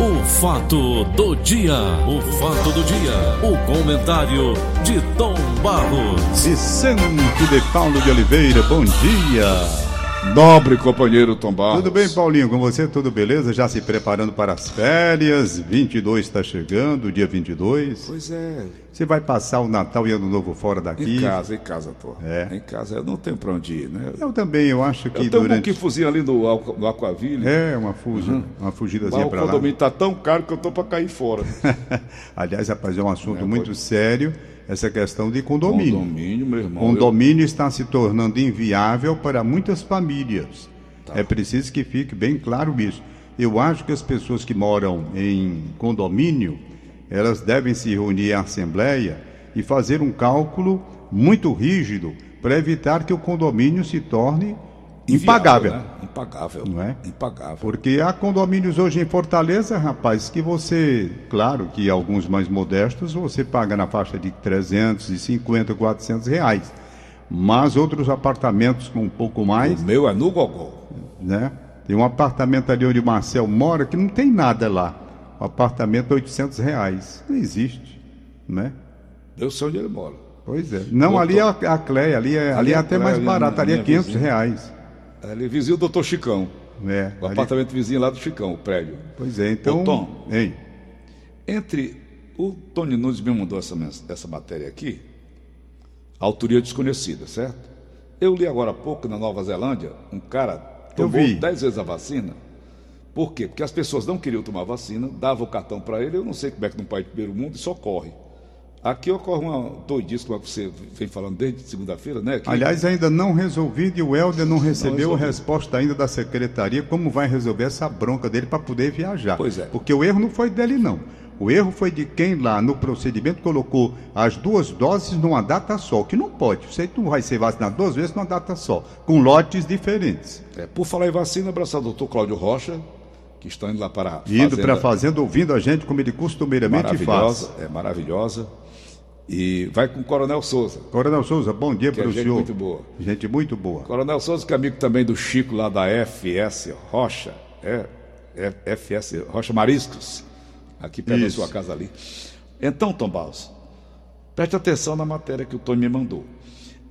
O fato do dia, o fato do dia, o comentário de Tom Barros. Vicente de Paulo de Oliveira, bom dia. Nobre companheiro Tom Barros. Tudo bem, Paulinho? Com você, tudo beleza? Já se preparando para as férias? 22 está chegando, dia 22. Pois é. Você vai passar o Natal e Ano Novo fora daqui? Em casa, em casa, pô. É. Em casa, eu não tenho pra onde ir, né? Eu também, eu acho que eu tenho durante... um fuzinho ali no, no Aquaville. É, uma fuga, Uhum. uma fugidazinha o para lá. condomínio tá tão caro que eu tô pra cair fora. Aliás, rapaz, é um assunto É, muito pode- sério, essa questão de condomínio. Condomínio, meu irmão. Condomínio está se tornando inviável para muitas famílias. Tá. É preciso que fique bem claro isso. Eu acho que as pessoas que moram em condomínio, elas devem se reunir em assembleia e fazer um cálculo muito rígido para evitar que o condomínio se torne Eu, impagável. né? Impagável. Não é? Impagável. Porque há condomínios hoje em Fortaleza, rapaz, que você, claro que alguns mais modestos, você paga na faixa de 350, 400 reais. Mas outros apartamentos com um pouco mais, O meu é no Gogol. né? Tem um apartamento ali onde o Marcel mora que não tem nada lá. O apartamento é 800 reais. Não existe, né? Eu sei onde ele mora. Pois é. Não, Doutor- ali é a a Cleia, ali é, ali Ali é é até Cleia, mais barato, ali é minha 500 vizinha. reais. É vizinho do doutor Chicão. É, O ali- apartamento vizinho lá do Chicão, o prédio. Pois é, então. Ô, Tom. Hein? Entre. O Tony Nunes me mandou essa, essa matéria aqui, autoria desconhecida, certo? Eu li agora há pouco na Nova Zelândia, um cara tomou. 10 vezes a vacina. Por quê? Porque as pessoas não queriam tomar vacina, dava o cartão para ele, eu não sei como é que num país do primeiro mundo isso ocorre. Aqui ocorre uma doidice, que você vem falando desde segunda-feira, né? Que- Aliás, ainda não resolvido e o Helder não recebeu a resolvido. resposta ainda da secretaria como vai resolver essa bronca dele para poder viajar. Pois é. Porque o erro não foi dele, não. O erro foi de quem lá no procedimento colocou as duas doses numa data só, que não pode. Você não vai ser vacinado duas vezes numa data só, com lotes diferentes. É, por falar em vacina, abraçar o doutor Cláudio Rocha, que está indo lá para a Indo para a fazenda. fazenda, ouvindo a gente como ele costumeiramente maravilhosa, faz. é maravilhosa. E vai com o Coronel Souza. Coronel Souza, bom dia é para o gente senhor. muito boa. Gente muito boa. Coronel Souza, que é amigo também do Chico lá da FS Rocha, é, é FS Rocha Mariscos, aqui perto Isso. da sua casa ali. Então, Tom Barros, preste atenção na matéria que o Tony me mandou.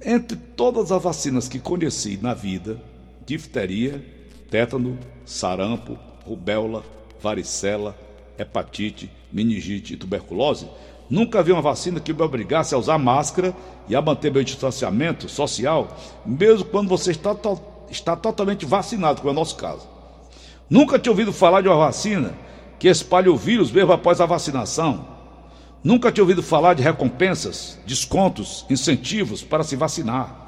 Entre todas as vacinas que conheci na vida, difteria, tétano, sarampo, rubéola, varicela, hepatite, meningite e tuberculose, nunca vi uma vacina que me obrigasse a usar máscara e a manter meu distanciamento social, mesmo quando você está, to- está totalmente vacinado, como é o nosso caso. Nunca tinha ouvido falar de uma vacina que espalha o vírus mesmo após a vacinação. Nunca tinha ouvido falar de recompensas, descontos, incentivos para se vacinar.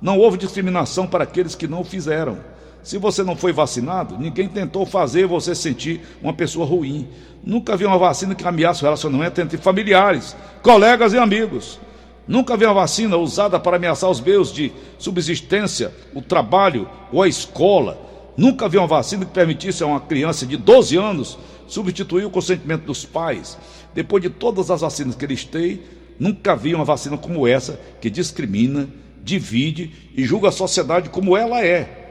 Não houve discriminação para aqueles que não o fizeram. Se você não foi vacinado, ninguém tentou fazer você sentir uma pessoa ruim. Nunca vi uma vacina que ameaça o relacionamento entre familiares, colegas e amigos. Nunca vi uma vacina usada para ameaçar os meios de subsistência, o trabalho ou a escola. Nunca vi uma vacina que permitisse a uma criança de 12 anos substituir o consentimento dos pais. Depois de todas as vacinas que eles têm, nunca vi uma vacina como essa que discrimina, divide e julga a sociedade como ela é.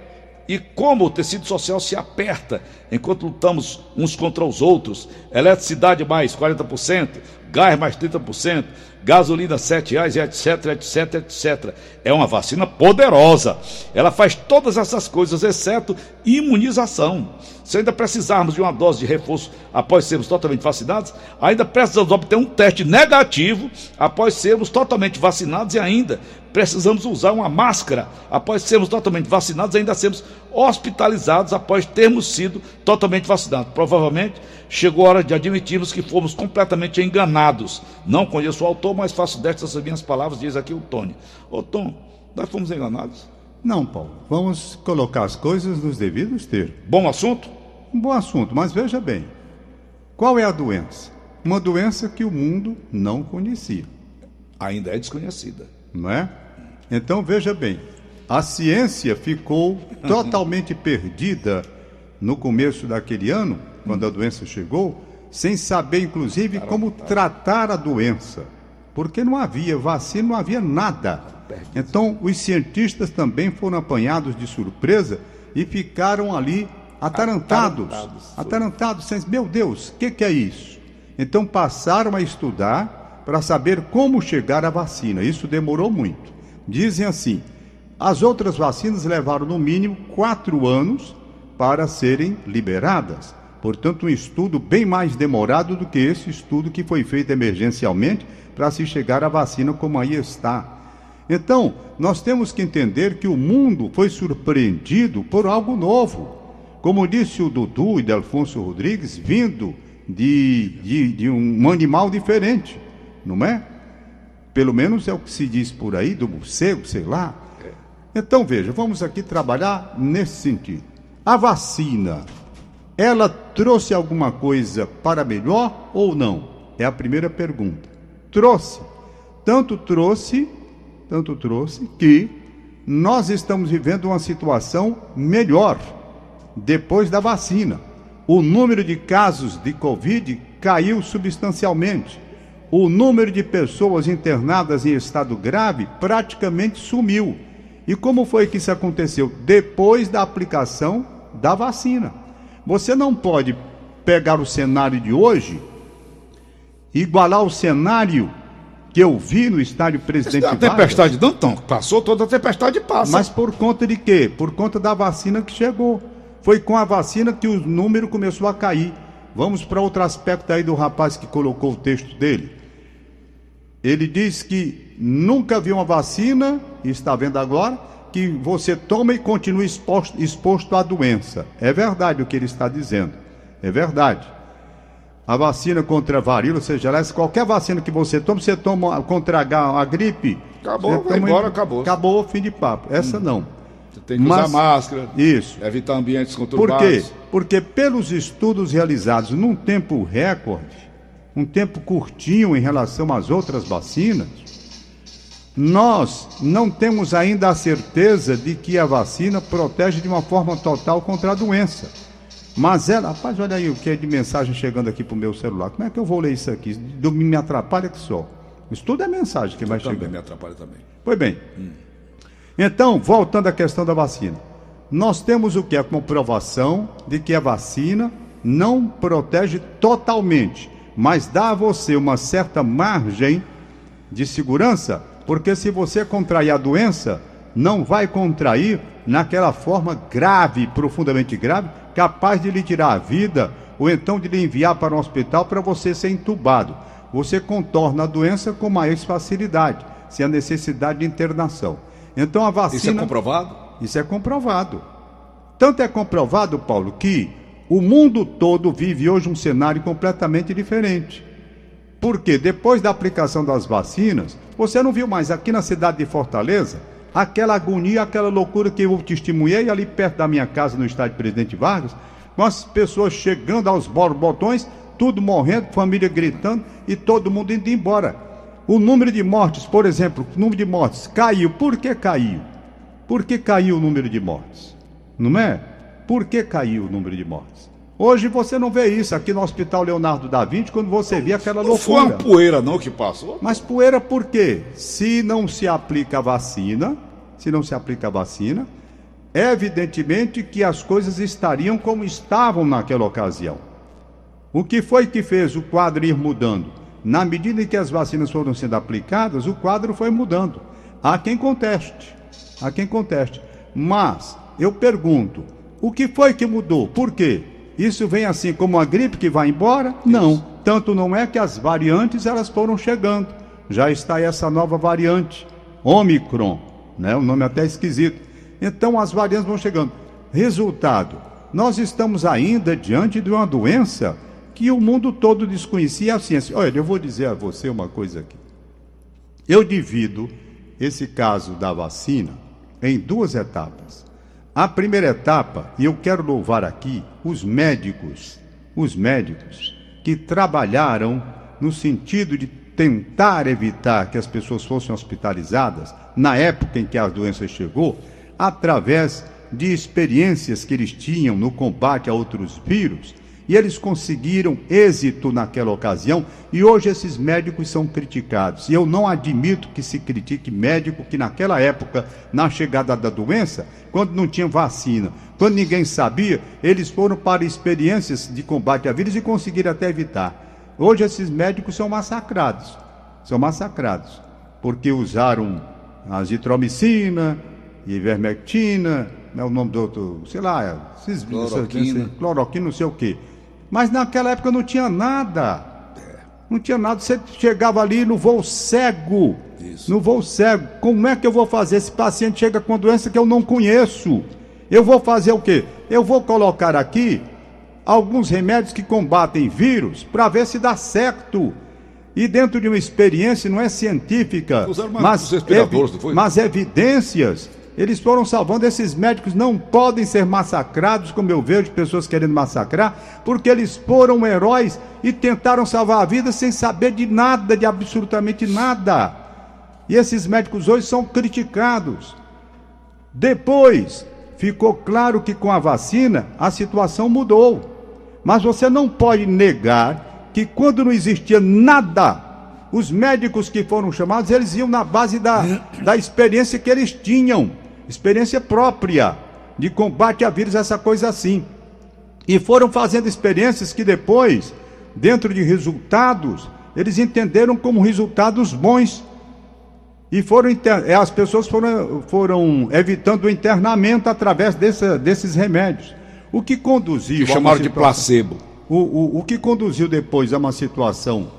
E como o tecido social se aperta enquanto lutamos uns contra os outros, eletricidade mais 40%, gás mais 30%, gasolina 7 reais, etc, etc, etc. É uma vacina poderosa. Ela faz todas essas coisas, exceto imunização. Se ainda precisarmos de uma dose de reforço após sermos totalmente vacinados, ainda precisamos obter um teste negativo após sermos totalmente vacinados e ainda precisamos usar uma máscara após sermos totalmente vacinados, ainda sermos hospitalizados após termos sido totalmente vacinados. Provavelmente chegou a hora de admitirmos que fomos completamente enganados. Não conheço o autor, mas faço destas as minhas palavras, diz aqui o Tony. Ô Tom, nós fomos enganados? Não, Paulo. Vamos colocar as coisas nos devidos termos. Bom assunto? Um bom assunto, mas veja bem. Qual é a doença? Uma doença que o mundo não conhecia, Ainda é desconhecida. não é? Então veja bem. A ciência ficou totalmente perdida no começo daquele ano, quando a doença chegou, sem saber, inclusive, como tratar a doença. Porque não havia vacina, não havia nada. Então, os cientistas também foram apanhados de surpresa e ficaram ali atarantados, atarantados, atarantados, sem, meu Deus, o que, que é isso? Então passaram a estudar para saber como chegar à vacina. Isso demorou muito. Dizem assim: as outras vacinas levaram no mínimo quatro anos para serem liberadas. Portanto, um estudo bem mais demorado do que esse estudo que foi feito emergencialmente para se chegar à vacina como aí está. Então, nós temos que entender que o mundo foi surpreendido por algo novo. Como disse o Dudu e Delfonso Rodrigues, vindo de, de, de um animal diferente, não é? Pelo menos é o que se diz por aí, do morcego, sei lá. Então, veja, vamos aqui trabalhar nesse sentido. A vacina, ela trouxe alguma coisa para melhor ou não? É a primeira pergunta. Trouxe. Tanto trouxe, tanto trouxe que nós estamos vivendo uma situação melhor depois da vacina. O número de casos de Covid caiu substancialmente. O número de pessoas internadas em estado grave praticamente sumiu. E como foi que isso aconteceu? Depois da aplicação da vacina. Você não pode pegar o cenário de hoje, igualar o cenário que eu vi no estádio Presidente Vargas. A tempestade não tão, passou toda a tempestade passa. Mas por conta de quê? Por conta da vacina que chegou. Foi com a vacina que o número começou a cair. Vamos para outro aspecto aí do rapaz que colocou o texto dele. Ele diz que nunca viu uma vacina, e está vendo agora, que você toma e continua exposto, exposto à doença. É verdade o que ele está dizendo. É verdade. A vacina contra a varíola, seja lá, qualquer vacina que você toma, você toma contra a, a gripe. Acabou, vai embora, acabou. Acabou, fim de papo. Essa hum. não. Você tem que Mas, usar máscara. Isso. Evitar ambientes conturbados. Por quê? Porque pelos estudos realizados num tempo recorde, um tempo curtinho em relação às outras vacinas, nós não temos ainda a certeza de que a vacina protege de uma forma total contra a doença. Mas ela, rapaz, olha aí o que é de mensagem chegando aqui para o meu celular. Como é que eu vou ler isso aqui? Me atrapalha que só. Isso tudo é mensagem que eu vai chegar. Também me atrapalha também. Pois bem. Hum. Então, voltando à questão da vacina. Nós temos o que? A comprovação de que a vacina não protege totalmente, mas dá a você uma certa margem de segurança porque se você contrair a doença, não vai contrair naquela forma grave, profundamente grave, capaz de lhe tirar a vida ou então de lhe enviar para um hospital para você ser entubado. Você contorna a doença com mais facilidade, sem a necessidade de internação. Então a vacina. Isso é comprovado? Isso é comprovado. Tanto é comprovado, Paulo, que o mundo todo vive hoje um cenário completamente diferente. Porque depois da aplicação das vacinas, você não viu mais aqui na cidade de Fortaleza aquela agonia, aquela loucura que eu testemunhei ali perto da minha casa no estádio Presidente Vargas, com as pessoas chegando aos borbotões, tudo morrendo, família gritando e todo mundo indo embora. O número de mortes, por exemplo, o número de mortes caiu. Por que caiu? Por que caiu o número de mortes? Não é? Por que caiu o número de mortes? Hoje você não vê isso aqui no Hospital Leonardo da Vinci, quando você vê aquela loucura. Não foi uma poeira não que passou? Mas poeira por quê? Se não se aplica a vacina, se não se aplica a vacina, evidentemente que as coisas estariam como estavam naquela ocasião. O que foi que fez o quadro ir mudando? Na medida em que as vacinas foram sendo aplicadas, o quadro foi mudando. Há quem conteste, há quem conteste. Mas eu pergunto, o que foi que mudou? Por quê? Isso vem assim como a gripe que vai embora? Não. Tanto não é que as variantes elas foram chegando. Já está essa nova variante, Omicron, né? Um nome até esquisito. Então as variantes vão chegando. Resultado: nós estamos ainda diante de uma doença que o mundo todo desconhecia a ciência. Olha, eu vou dizer a você uma coisa aqui. Eu divido esse caso da vacina em duas etapas. A primeira etapa, e eu quero louvar aqui os médicos, os médicos que trabalharam no sentido de tentar evitar que as pessoas fossem hospitalizadas na época em que a doença chegou, através de experiências que eles tinham no combate a outros vírus E eles conseguiram êxito naquela ocasião e hoje esses médicos são criticados. E eu não admito que se critique médico que naquela época, na chegada da doença, quando não tinha vacina, quando ninguém sabia, eles foram para experiências de combate a vírus e conseguiram até evitar. Hoje esses médicos são massacrados. São massacrados porque usaram azitromicina, ivermectina, é o nome do outro, sei lá, esses, cloroquina. cloroquina, não sei o quê. Mas naquela época não tinha nada. Não tinha nada. Você chegava ali no voo cego. Isso. No voo cego. Como é que eu vou fazer? Esse paciente chega com doença que eu não conheço. Eu vou fazer o quê? Eu vou colocar aqui alguns remédios que combatem vírus para ver se dá certo. E dentro de uma experiência, não é científica, mas, evi mas evidências eles foram salvando. Esses médicos não podem ser massacrados, como eu vejo pessoas querendo massacrar, porque eles foram heróis e tentaram salvar a vida sem saber de nada, de absolutamente nada. E esses médicos hoje são criticados. Depois, ficou claro que com a vacina a situação mudou. Mas você não pode negar que quando não existia nada, os médicos que foram chamados, eles iam na base da, da experiência que eles tinham experiência própria de combate a vírus, essa coisa assim. E foram fazendo experiências que depois, dentro de resultados, eles entenderam como resultados bons. E foram eh, as pessoas foram, foram evitando o internamento através desse, desses remédios. O que conduziu. Que chamaram de placebo. O, o, o que conduziu depois a uma situação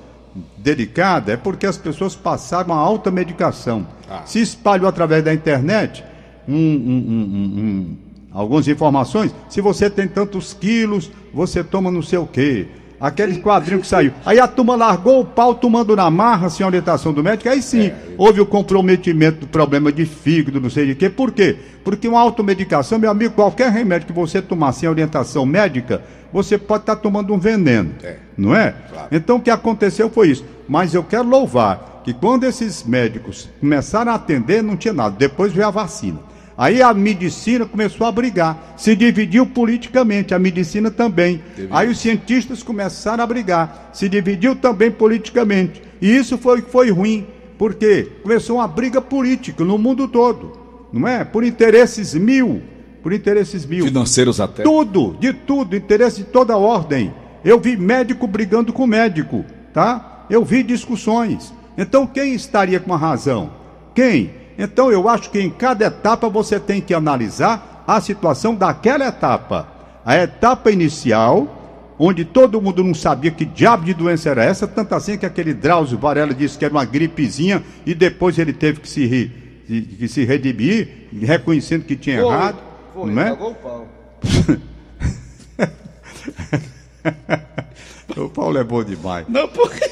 delicada é porque as pessoas passaram a alta medicação. Ah. Se espalhou através da internet um, um, um, algumas informações. Se você tem tantos quilos, você toma não sei o quê. Aquele quadrinho que saiu. Aí a turma largou o pau tomando na marra, sem orientação do médico. Aí sim, é. houve o comprometimento do problema de fígado, não sei de quê. Por quê? Porque uma automedicação, meu amigo, qualquer remédio que você tomar sem orientação médica, você pode estar tomando um veneno. É. Não é? Então o que aconteceu foi isso. Mas eu quero louvar que quando esses médicos começaram a atender, não tinha nada. Depois veio a vacina. Aí a medicina começou a brigar, se dividiu politicamente, a medicina também. Aí os cientistas começaram a brigar, se dividiu também politicamente. E isso foi foi ruim, porque começou uma briga política no mundo todo, não é? Por interesses mil, por interesses mil. Financeiros até. Tudo, de tudo, interesse de toda ordem. Eu vi médico brigando com médico, tá? Eu vi discussões. Então quem estaria com a razão? Quem? Então eu acho que em cada etapa você tem que analisar a situação daquela etapa. A etapa inicial, onde todo mundo não sabia que diabo de doença era essa, tanto assim que aquele Drauzio Varela disse que era uma gripezinha e depois ele teve que se, que se redimir, reconhecendo que tinha foi, errado. Foi, não é? o pau. o Paulo é bom demais. Não, porque.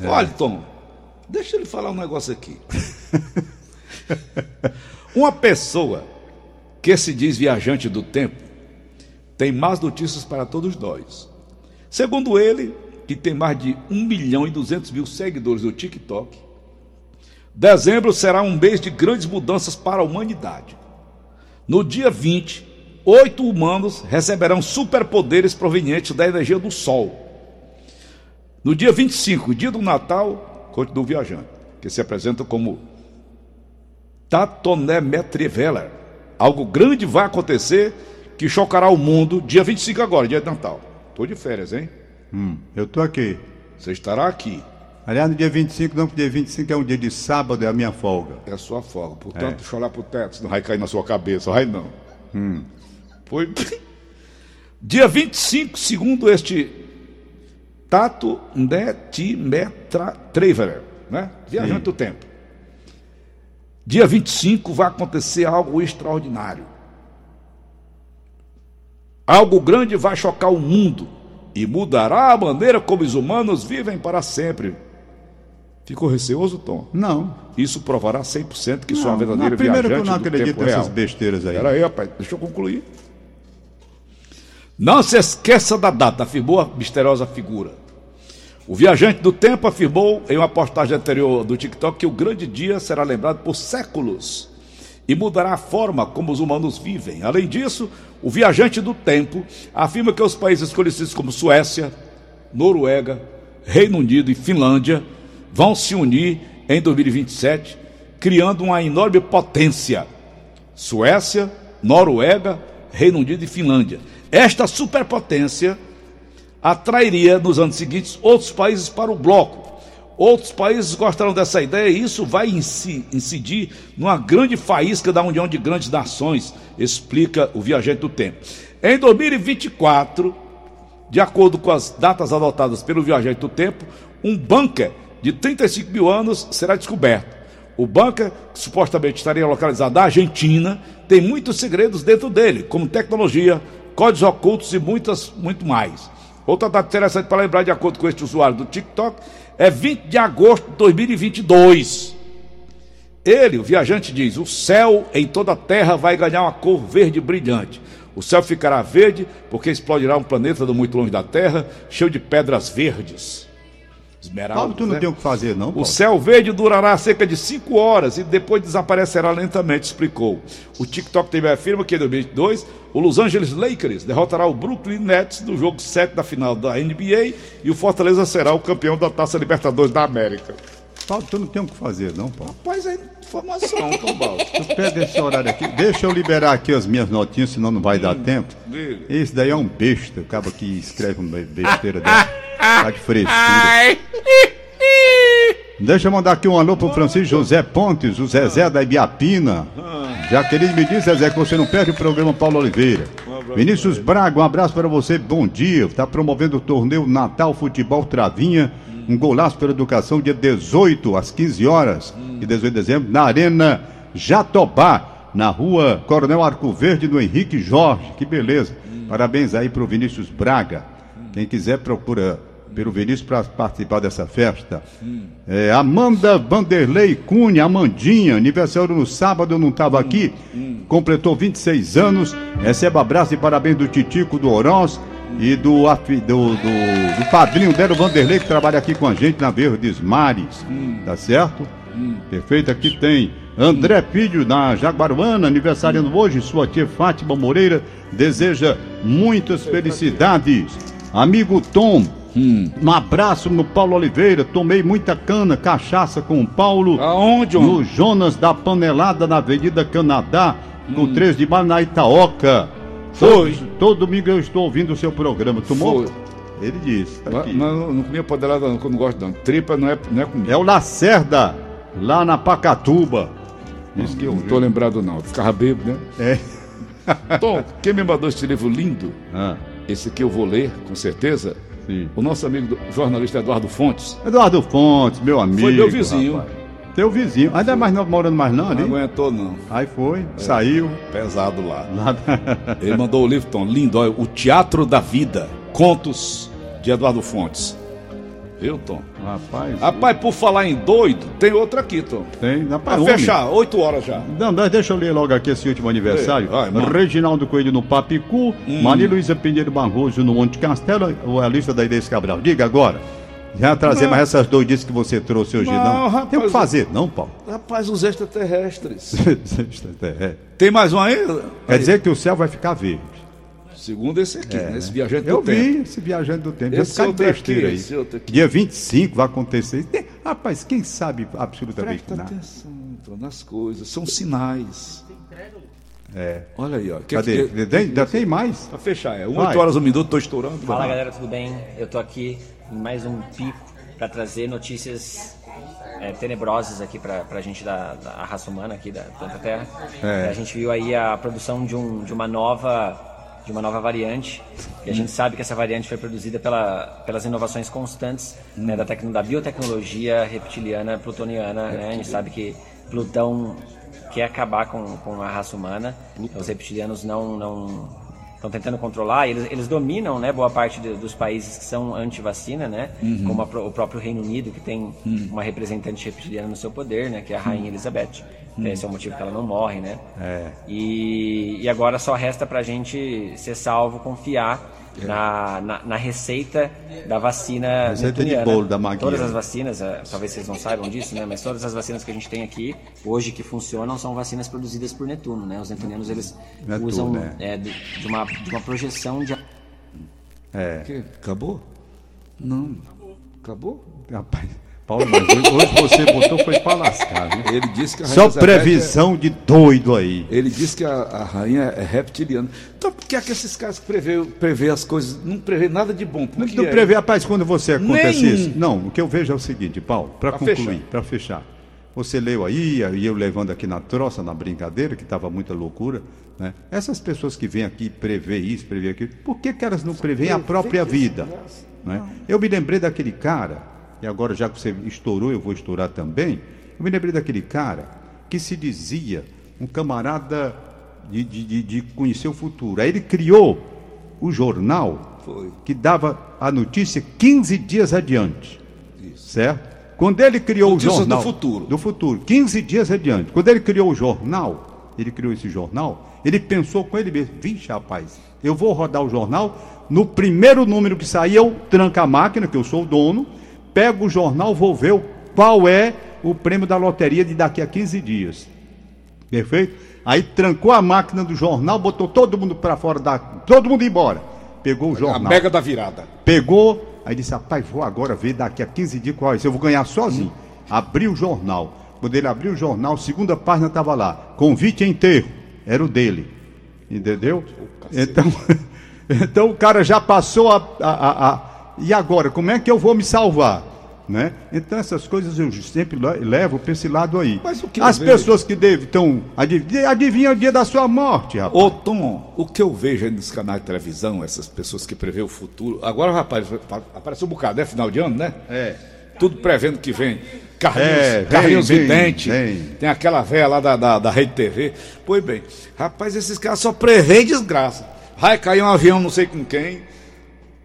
É. Olha, Tom. Deixa ele falar um negócio aqui. Uma pessoa que se diz viajante do tempo tem más notícias para todos nós. Segundo ele, que tem mais de 1 milhão e 200 mil seguidores no TikTok, dezembro será um mês de grandes mudanças para a humanidade. No dia 20, oito humanos receberão superpoderes provenientes da energia do Sol. No dia 25, dia do Natal, continua viajando, que se apresenta como Tatonemetrivela. Algo grande vai acontecer que chocará o mundo dia 25 agora, dia de Natal. Estou de férias, hein? Hum, eu estou aqui. Você estará aqui. Aliás, no dia 25, não, porque dia 25 é um dia de sábado, é a minha folga. É a sua folga. Portanto, é. chorar pro teto, não vai cair na sua cabeça, vai não. Hum. Foi. Dia 25, segundo este Tato Netimetra Traveler, né? Viajante do tempo. Dia 25 vai acontecer algo extraordinário. Algo grande vai chocar o mundo e mudará a maneira como os humanos vivem para sempre. Ficou receoso, Tom? Não. Isso provará 100% que não, sua verdadeira não, primeiro viajante que eu não acredito nessas besteiras aí. Peraí, rapaz, deixa eu concluir. Não se esqueça da data, afirmou a misteriosa figura. O viajante do tempo afirmou em uma postagem anterior do TikTok que o grande dia será lembrado por séculos e mudará a forma como os humanos vivem. Além disso, o viajante do tempo afirma que os países conhecidos como Suécia, Noruega, Reino Unido e Finlândia vão se unir em 2027, criando uma enorme potência. Suécia, Noruega, Reino Unido e Finlândia. Esta superpotência atrairia nos anos seguintes outros países para o bloco. Outros países gostaram dessa ideia e isso vai incidir numa grande faísca da união de grandes nações, explica o viajante do tempo. Em 2024, de acordo com as datas adotadas pelo viajante do tempo, um bunker de 35 mil anos será descoberto. O bunker, que supostamente estaria localizado na Argentina, tem muitos segredos dentro dele, como tecnologia, códigos ocultos e muitas, muito mais. Outra data interessante para lembrar, de acordo com este usuário do TikTok, é 20 de agosto de 2022. Ele, o viajante, diz: O céu em toda a terra vai ganhar uma cor verde brilhante. O céu ficará verde porque explodirá um planeta do muito longe da Terra, cheio de pedras verdes. Esmeralda. Paulo, tu não né? tem o que fazer, não? Paulo? O céu verde durará cerca de 5 horas e depois desaparecerá lentamente, explicou. O TikTok TV afirma que em 2022 o Los Angeles Lakers derrotará o Brooklyn Nets no jogo 7 da final da NBA e o Fortaleza será o campeão da Taça Libertadores da América. Paulo, tu não tem o que fazer, não, Paulo? Rapaz, é informação, Tom Baldo. Tu pede esse horário aqui. Deixa eu liberar aqui as minhas notinhas, senão não vai hum, dar tempo. Diga. Esse daí é um besta, o cara que escreve uma besteira dessa. Tá de frescura. Deixa eu mandar aqui um alô pro Francisco José Pontes, o Zezé da Ibiapina. Já que ele me diz, Zezé, que você não perde o programa Paulo Oliveira. Vinícius Braga, um abraço para você, bom dia. Está promovendo o torneio Natal Futebol Travinha um golaço pela educação, dia 18 às 15 horas, e 18 de dezembro, na Arena Jatobá, na rua Coronel Arco Verde, no Henrique Jorge. Que beleza. Parabéns aí para o Vinícius Braga. Quem quiser, procura pelo Vinícius para participar dessa festa. É, Amanda Vanderlei Cunha, Amandinha, aniversário no sábado, não estava aqui, completou 26 anos. Receba abraço e parabéns do Titico do Oroz e do, do, do, do padrinho dela, Vanderlei, que trabalha aqui com a gente na Verdes Mares. Tá certo? Perfeito, aqui tem André Filho, na Jaguaruana, aniversariando hoje, sua tia Fátima Moreira, deseja muitas felicidades. Amigo Tom, Hum. Um abraço no Paulo Oliveira. Tomei muita cana, cachaça com o Paulo. Aonde? No Jonas da Panelada, na Avenida Canadá, no hum. 3 de maio, na Itaoca. Foi. Todo, todo, domingo eu estou ouvindo o seu programa. Tomou? Foi. Ele disse. Tá não, não comia poderada não, que eu não gosto não. Tripa não é, não é comigo. É o Lacerda, lá na Pacatuba. Isso que eu não estou lembrado não. Ficava bêbado, né? É. Tom, quem me mandou esse livro lindo? Ah. Esse aqui eu vou ler, com certeza. Sim. O nosso amigo jornalista Eduardo Fontes. Eduardo Fontes, meu amigo. Foi meu vizinho. Rapaz. Teu vizinho. Ainda mais não, morando mais não ali? Não aguentou, não. Aí foi, é, saiu. Pesado lá. Ele mandou o livro, Tom, lindo, olha, O Teatro da Vida. Contos de Eduardo Fontes. Viu, Tom? Rapaz. Rapaz, por falar em doido, tem outro aqui, Tom. Tem, dá pra fechar, oito horas já. Não, deixa eu ler logo aqui esse último aniversário. Vai, Reginaldo Coelho no Papicu, hum. Maria Luísa Pinheiro Barroso no Monte Castelo, ou a lista da Inês Cabral. Diga agora. Já trazer mais essas doidices que você trouxe hoje, não. não. Rapaz, Tem o que fazer, não, Paulo? Rapaz, os extraterrestres. extraterrestres. Tem mais um aí? Quer aí. dizer que o céu vai ficar verde. Segundo esse aqui, é. né? esse viajante do Eu tempo. Eu vi esse viajante do tempo. Esse outro aqui, aí. esse outro aqui. Dia 25 vai acontecer. Rapaz, quem sabe absolutamente Presta nada. atenção nas coisas, são sinais. É. Olha aí, ó. Cadê? Que, que, Ainda tem mais? Pra fechar, é. 8 horas um minuto, tô estourando. Fala galera, tudo bem? Eu tô aqui em mais um pico para trazer notícias é, tenebrosas aqui para a gente da, da, raça humana aqui da Planta Terra. É. A gente viu aí a produção de, um, de uma nova de uma nova variante e a gente sabe que essa variante foi produzida pela, pelas inovações constantes né, da, tec, da biotecnologia reptiliana plutoniana. Né? A gente sabe que Plutão quer acabar com, com a raça humana. Os reptilianos não, não estão tentando controlar, eles, eles dominam né, boa parte de, dos países que são anti-vacina, né, uhum. como a, o próprio Reino Unido, que tem uhum. uma representante reptiliana no seu poder, né, que é a Rainha Elizabeth. Uhum. Esse é o motivo que ela não morre, né? É. E, e agora só resta para a gente ser salvo, confiar na, na, na, receita da vacina receita de bolo da Maguia. Todas as vacinas, é, talvez vocês não saibam disso, né? Mas todas as vacinas que a gente tem aqui hoje que funcionam são vacinas produzidas por Netuno, né? Os netunianos eles Netuno, usam né? é, de, de, uma, de uma projeção de é. Que? Acabou? Não. Acabou? Rapaz. Paulo, mas hoje você botou foi para lascar, viu? Ele disse que a Só previsão é... de doido aí. Ele disse que a, a, rainha é reptiliana. Então por que é que esses caras prevê, prevê as coisas, não prevê nada de bom? Por não, é? prevê, rapaz, quando você acontece Nem... isso. Não, o que eu vejo é o seguinte, Paulo, para concluir, para fechar. Você leu aí, e eu levando aqui na troça, na brincadeira, que estava muita loucura. Né? Essas pessoas que vêm aqui prever isso, prever aquilo, por que, que elas não preveem a própria vida? Né? Eu me lembrei daquele cara e agora já que você estourou, eu vou estourar também. Eu me lembrei daquele cara que se dizia um camarada de, de, de conhecer o futuro. Aí ele criou o jornal Foi. que dava a notícia 15 dias adiante. Isso. Certo? Quando ele criou o jornal. do futuro. Do futuro, 15 dias adiante. Quando ele criou o jornal, ele criou esse jornal, ele pensou com ele mesmo: vixe, rapaz, eu vou rodar o jornal. No primeiro número que sair, eu tranco a máquina, que eu sou o dono, pego o jornal, vou ver qual é o prêmio da loteria de daqui a 15 dias. Perfeito? Aí trancou a máquina do jornal, botou todo mundo para fora da. Todo mundo embora. Pegou o jornal. A mega da virada. Pegou, aí disse: rapaz, vou agora ver daqui a 15 dias qual é. Eu vou ganhar sozinho. Hum. Abriu o jornal. Quando ele abriu o jornal, segunda página estava lá: convite a enterro. Era o dele. Entendeu? Então, então o cara já passou a, a, a e agora, como é que eu vou me salvar? Né? Então essas coisas eu sempre levo para esse lado aí. As pessoas que estão adivinham o dia da sua morte, rapaz. Ô Tom, o que eu vejo aí nos canais de televisão, essas pessoas que prevê o futuro. Agora, rapaz, apareceu um bocado, é final de ano, né? É. Tudo prevendo que vem. Carlinhos, é, Carlinhos vem, Vidente, vem. tem aquela velha lá da, da, da Rede TV. Pois bem, rapaz, esses caras só prevêem desgraça. Vai cair um avião, não sei com quem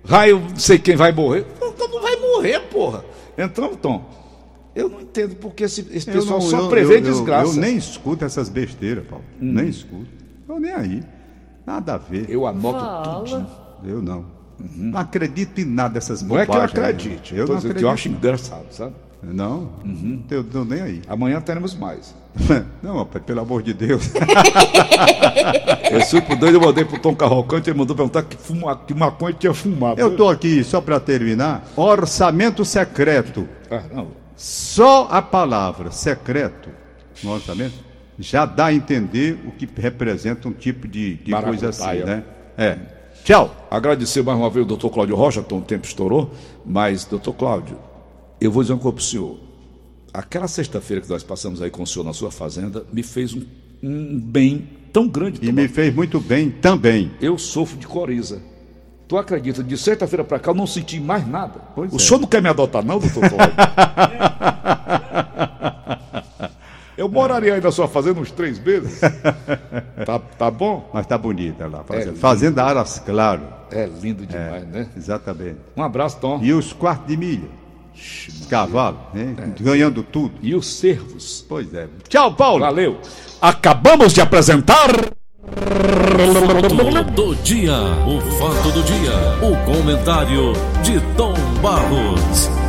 raio, não sei quem vai morrer. Então não vai morrer, porra. Então, Tom, eu não entendo porque esse, esse pessoal não, só eu, prevê eu, desgraça. Eu, eu, nem escuto essas besteiras, Paulo. Hum. Nem escuto. Eu nem aí. Nada a ver. Eu anoto Fala. tudo. Eu não. Uhum. Não acredito em nada dessas bobagens. Não é que eu acredite. Eu, não acredito, eu acho engraçado, sabe? Não, uhum. eu não nem aí. Amanhã teremos mais. Não, rapaz, pelo amor de Deus. eu fui pro doido, eu mandei pro Tom Carrocante, ele mandou perguntar que, fuma, que maconha tinha fumado. Eu tô aqui, só para terminar, orçamento secreto. Ah, não. Só a palavra secreto no orçamento já dá a entender o que representa um tipo de, de coisa assim, né? É. Tchau. Agradecer mais uma vez o doutor Cláudio Rocha, então o tempo estourou, mas, doutor Cláudio, eu vou dizer uma coisa para o senhor. Aquela sexta-feira que nós passamos aí com o senhor na sua fazenda me fez um, um bem tão grande. E me fez muito bem também. Eu sofro de coriza. Tu acredita? De sexta-feira para cá eu não senti mais nada. Pois o é. senhor não quer me adotar, não, doutor? Eu moraria aí na sua fazenda uns três meses. tá, tá bom? Mas tá bonita lá. Fazenda, é fazenda Aras Claro. É lindo demais, é, né? Exatamente. Um abraço, Tom. E os quartos de milha. Cavalo, né? É. ganhando tudo. E os servos. Pois é. Tchau, Paulo. Valeu. Acabamos de apresentar. Do dia, o fato do dia, o comentário de Tom Barros.